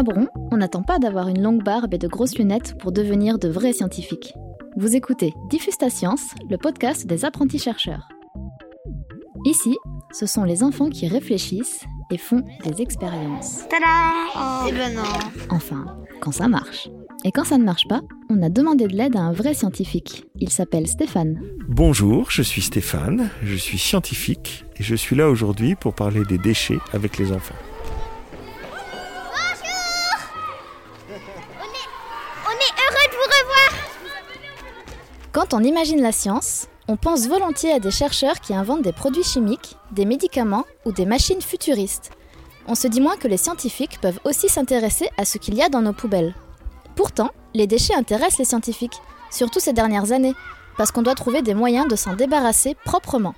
À Bron, on n'attend pas d'avoir une longue barbe et de grosses lunettes pour devenir de vrais scientifiques. Vous écoutez Diffuse ta science, le podcast des apprentis chercheurs. Ici, ce sont les enfants qui réfléchissent et font des expériences. Tada Eh ben non. Enfin, quand ça marche. Et quand ça ne marche pas, on a demandé de l'aide à un vrai scientifique. Il s'appelle Stéphane. Bonjour, je suis Stéphane, je suis scientifique et je suis là aujourd'hui pour parler des déchets avec les enfants. Quand on imagine la science, on pense volontiers à des chercheurs qui inventent des produits chimiques, des médicaments ou des machines futuristes. On se dit moins que les scientifiques peuvent aussi s'intéresser à ce qu'il y a dans nos poubelles. Pourtant, les déchets intéressent les scientifiques, surtout ces dernières années, parce qu'on doit trouver des moyens de s'en débarrasser proprement.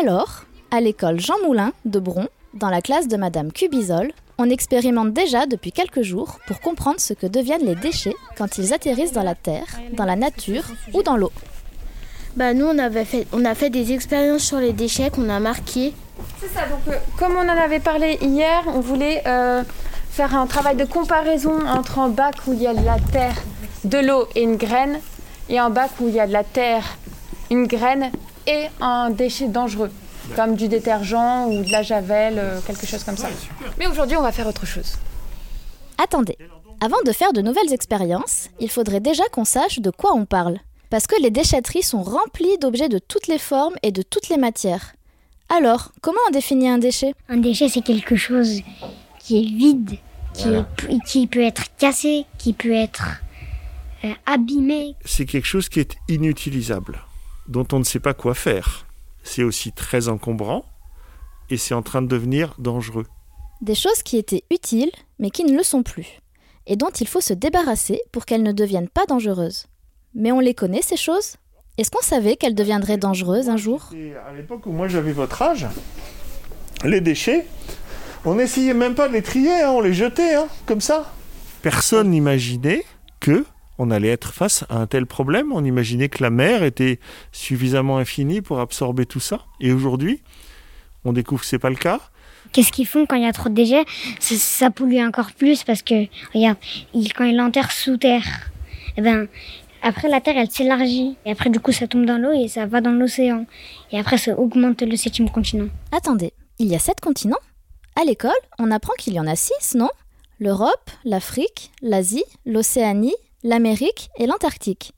Alors, à l'école Jean Moulin de Bron, dans la classe de Madame Cubizol, on expérimente déjà depuis quelques jours pour comprendre ce que deviennent les déchets quand ils atterrissent dans la terre, dans la nature ou dans l'eau. Bah nous on avait fait on a fait des expériences sur les déchets qu'on a marqués. C'est ça, donc euh, comme on en avait parlé hier, on voulait euh, faire un travail de comparaison entre un bac où il y a de la terre, de l'eau et une graine, et un bac où il y a de la terre, une graine et un déchet dangereux, comme du détergent ou de la javel, euh, quelque chose comme ça. Mais aujourd'hui on va faire autre chose. Attendez, avant de faire de nouvelles expériences, il faudrait déjà qu'on sache de quoi on parle. Parce que les déchetteries sont remplies d'objets de toutes les formes et de toutes les matières. Alors, comment on définit un déchet? Un déchet, c'est quelque chose qui est vide, qui, est- qui peut être cassé, qui peut être euh, abîmé. C'est quelque chose qui est inutilisable, dont on ne sait pas quoi faire. C'est aussi très encombrant et c'est en train de devenir dangereux. Des choses qui étaient utiles, mais qui ne le sont plus. Et dont il faut se débarrasser pour qu'elles ne deviennent pas dangereuses. Mais on les connaît, ces choses? Est-ce qu'on savait qu'elles deviendraient dangereuses un jour? À l'époque où moi j'avais votre âge, les déchets, on n'essayait même pas de les trier, hein, on les jetait, hein, comme ça. Personne n'imaginait que on allait être face à un tel problème. On imaginait que la mer était suffisamment infinie pour absorber tout ça. Et aujourd'hui, on découvre que c'est pas le cas. Qu'est-ce qu'ils font quand il y a trop de déchets? Ça, ça pollue encore plus parce que, regarde, quand ils l'enterrent sous terre, eh ben, après la terre elle s'élargit. Et après, du coup, ça tombe dans l'eau et ça va dans l'océan. Et après, ça augmente le septième continent. Attendez, il y a sept continents? À l'école, on apprend qu'il y en a six, non? L'Europe, l'Afrique, l'Asie, l'Océanie, l'Amérique et l'Antarctique.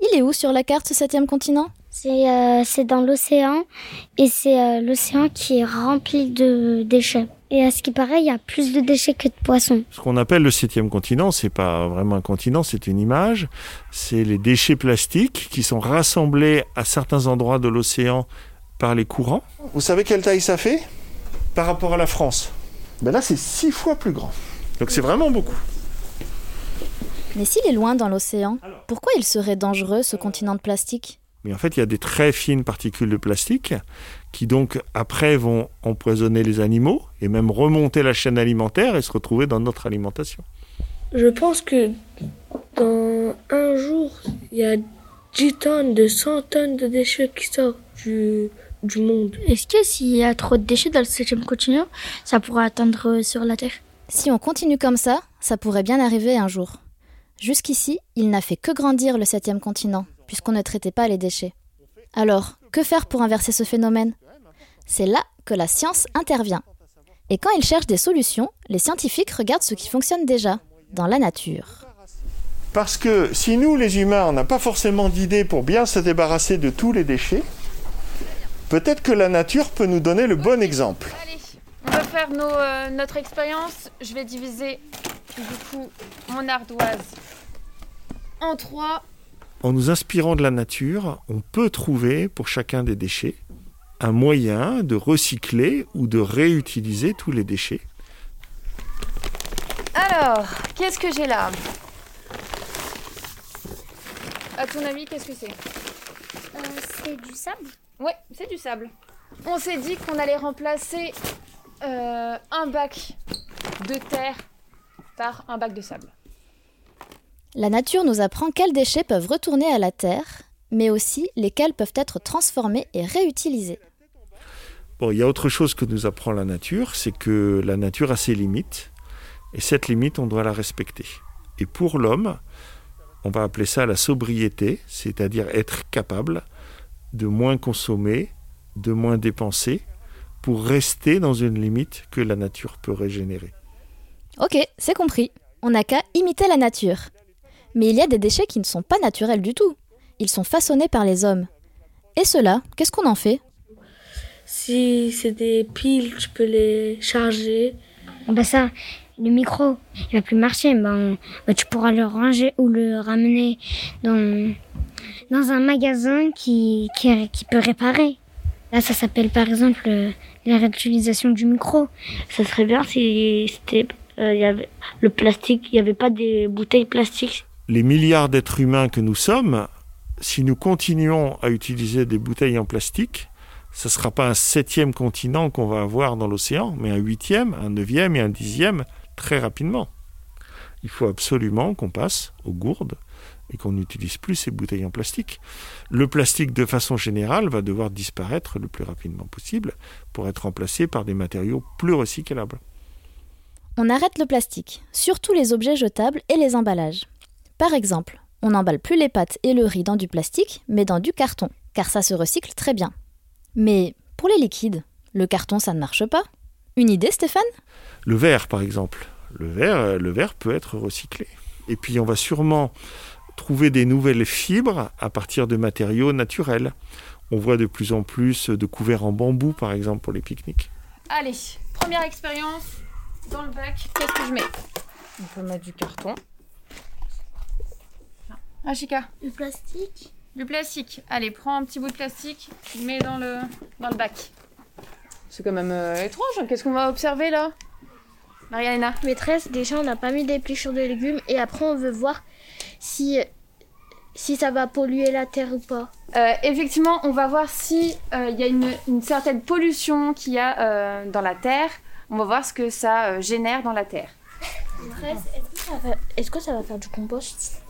Il est où sur la carte ce septième continent? C'est euh, c'est dans l'océan et c'est euh, l'océan qui est rempli de déchets. Et à ce qui paraît, il y a plus de déchets que de poissons. Ce qu'on appelle le septième continent, c'est pas vraiment un continent, c'est une image. C'est les déchets plastiques qui sont rassemblés à certains endroits de l'océan par les courants. Vous savez quelle taille ça fait? Par rapport à la France ben Là, c'est six fois plus grand. Donc c'est vraiment beaucoup. Mais s'il est loin dans l'océan, pourquoi il serait dangereux ce continent de plastique? Mais en fait, il y a des très fines particules de plastique qui donc après vont empoisonner les animaux et même remonter la chaîne alimentaire et se retrouver dans notre alimentation. Je pense que dans un jour, il y a 10 tonnes, de 100 tonnes de déchets qui sortent du, du monde. Est-ce que s'il y a trop de déchets dans le septième continent, ça pourra atteindre sur la Terre? Si on continue comme ça, ça pourrait bien arriver un jour. Jusqu'ici, il n'a fait que grandir le septième continent, puisqu'on ne traitait pas les déchets. Alors, que faire pour inverser ce phénomène? C'est là que la science intervient. Et quand ils cherchent des solutions, les scientifiques regardent ce qui fonctionne déjà, dans la nature. Parce que si nous, les humains, on n'a pas forcément d'idée pour bien se débarrasser de tous les déchets, peut-être que la nature peut nous donner le bon exemple. Allez, on va faire nos, euh, notre expérience. Je vais diviser du coup mon ardoise en trois. En nous inspirant de la nature, on peut trouver pour chacun des déchets un moyen de recycler ou de réutiliser tous les déchets. Alors, qu'est-ce que j'ai là? À ton avis, qu'est-ce que c'est? C'est du sable Ouais, c'est du sable. On s'est dit qu'on allait remplacer euh, un bac de terre par un bac de sable. La nature nous apprend quels déchets peuvent retourner à la Terre, mais aussi lesquels peuvent être transformés et réutilisés. Bon, il y a autre chose que nous apprend la nature, c'est que la nature a ses limites Et cette limite, on doit la respecter. Et pour l'homme, on va appeler ça la sobriété, c'est-à-dire être capable de moins consommer, de moins dépenser, pour rester dans une limite que la nature peut régénérer. Ok, c'est compris. On n'a qu'à imiter la nature. Mais il y a des déchets qui ne sont pas naturels du tout. Ils sont façonnés par les hommes. Et cela, qu'est-ce qu'on en fait? Si c'est des piles, tu peux les charger. Bon, bah ça, le micro, il va plus marcher. Ben, ben, tu pourras le ranger ou le ramener dans, dans un magasin qui, qui, qui peut réparer. Là, ça s'appelle par exemple euh, la réutilisation du micro. Ça serait bien si c'était euh, il y avait le plastique, il n'y avait pas des bouteilles plastiques. Les milliards d'êtres humains que nous sommes, si nous continuons à utiliser des bouteilles en plastique, ce ne sera pas un septième continent qu'on va avoir dans l'océan, mais un huitième, un neuvième et un dixième très rapidement. Il faut absolument qu'on passe aux gourdes et qu'on n'utilise plus ces bouteilles en plastique. Le plastique, de façon générale, va devoir disparaître le plus rapidement possible pour être remplacé par des matériaux plus recyclables. On arrête le plastique, surtout les objets jetables et les emballages. Par exemple, on n'emballe plus les pâtes et le riz dans du plastique, mais dans du carton, car ça se recycle très bien. Mais pour les liquides, le carton ça ne marche pas. Une idée Stéphane? Le verre par exemple. Le verre, le verre peut être recyclé. Et puis on va sûrement trouver des nouvelles fibres à partir de matériaux naturels. On voit de plus en plus de couverts en bambou par exemple pour les pique-niques. Allez, première expérience dans le bac. Qu'est-ce que je mets? On peut mettre du carton. Ah, Chica Du plastique Du plastique. Allez, prends un petit bout de plastique, mets dans le, dans le bac. C'est quand même euh, étrange. hein. Qu'est-ce qu'on va observer là? Mariana Maîtresse, déjà on n'a pas mis d'épluchures de légumes et après on veut voir si, si ça va polluer la terre ou pas. Euh, effectivement, on va voir si euh, il y a une, une certaine pollution qu'il y a euh, dans la terre. On va voir ce que ça euh, génère dans la terre. Maîtresse, est-ce que, ça va- est-ce que ça va faire du compost?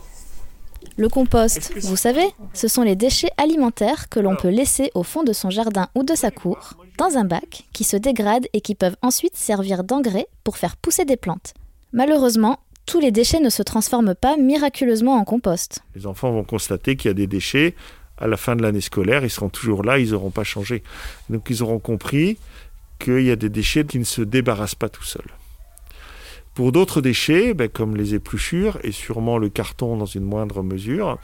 Le compost, vous savez, ce sont les déchets alimentaires que l'on peut laisser au fond de son jardin ou de sa cour, dans un bac, qui se dégradent et qui peuvent ensuite servir d'engrais pour faire pousser des plantes. Malheureusement, tous les déchets ne se transforment pas miraculeusement en compost. Les enfants vont constater qu'il y a des déchets. À la fin de l'année scolaire, ils seront toujours là, ils n'auront pas changé. Donc ils auront compris qu'il y a des déchets qui ne se débarrassent pas tout seuls. Pour d'autres déchets, ben, comme les épluchures et sûrement le carton dans une moindre mesure,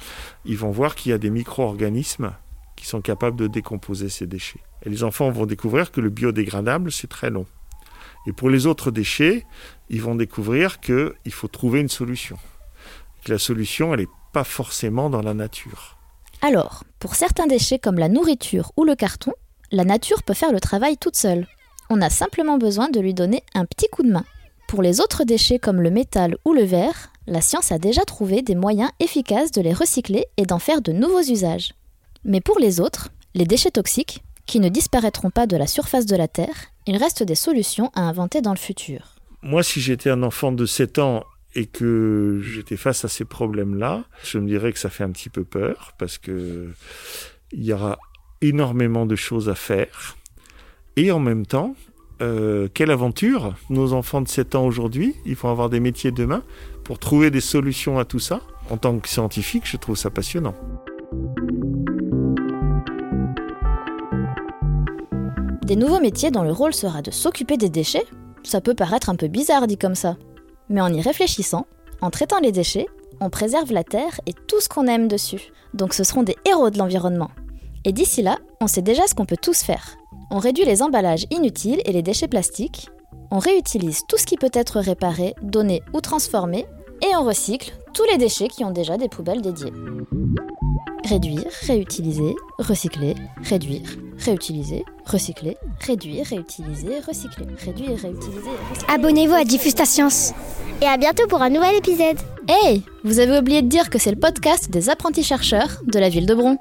ils vont voir qu'il y a des micro-organismes qui sont capables de décomposer ces déchets. Et les enfants vont découvrir que le biodégradable, c'est très long. Et pour les autres déchets, ils vont découvrir qu'il faut trouver une solution. Que la solution, elle n'est pas forcément dans la nature. Alors, pour certains déchets comme la nourriture ou le carton, la nature peut faire le travail toute seule. On a simplement besoin de lui donner un petit coup de main. Pour les autres déchets comme le métal ou le verre, la science a déjà trouvé des moyens efficaces de les recycler et d'en faire de nouveaux usages. Mais pour les autres, les déchets toxiques, qui ne disparaîtront pas de la surface de la Terre, il reste des solutions à inventer dans le futur. Moi, si j'étais un enfant de 7 ans et que j'étais face à ces problèmes-là, je me dirais que ça fait un petit peu peur parce que il y aura énormément de choses à faire. Et en même temps, euh, quelle aventure Nos enfants de 7 ans aujourd'hui, ils vont avoir des métiers demain pour trouver des solutions à tout ça. En tant que scientifique, je trouve ça passionnant. Des nouveaux métiers dont le rôle sera de s'occuper des déchets Ça peut paraître un peu bizarre dit comme ça. Mais en y réfléchissant, en traitant les déchets, on préserve la Terre et tout ce qu'on aime dessus. Donc ce seront des héros de l'environnement. Et d'ici là, on sait déjà ce qu'on peut tous faire. On réduit les emballages inutiles et les déchets plastiques, on réutilise tout ce qui peut être réparé, donné ou transformé, et on recycle tous les déchets qui ont déjà des poubelles dédiées. Réduire, réutiliser, recycler, réduire, réutiliser, recycler, réduire, réutiliser, recycler, réduire, réutiliser, recycler. Abonnez-vous à Diffuse ta Science. Et à bientôt pour un nouvel épisode. Hey Vous avez oublié de dire que c'est le podcast des apprentis chercheurs de la ville de Bron.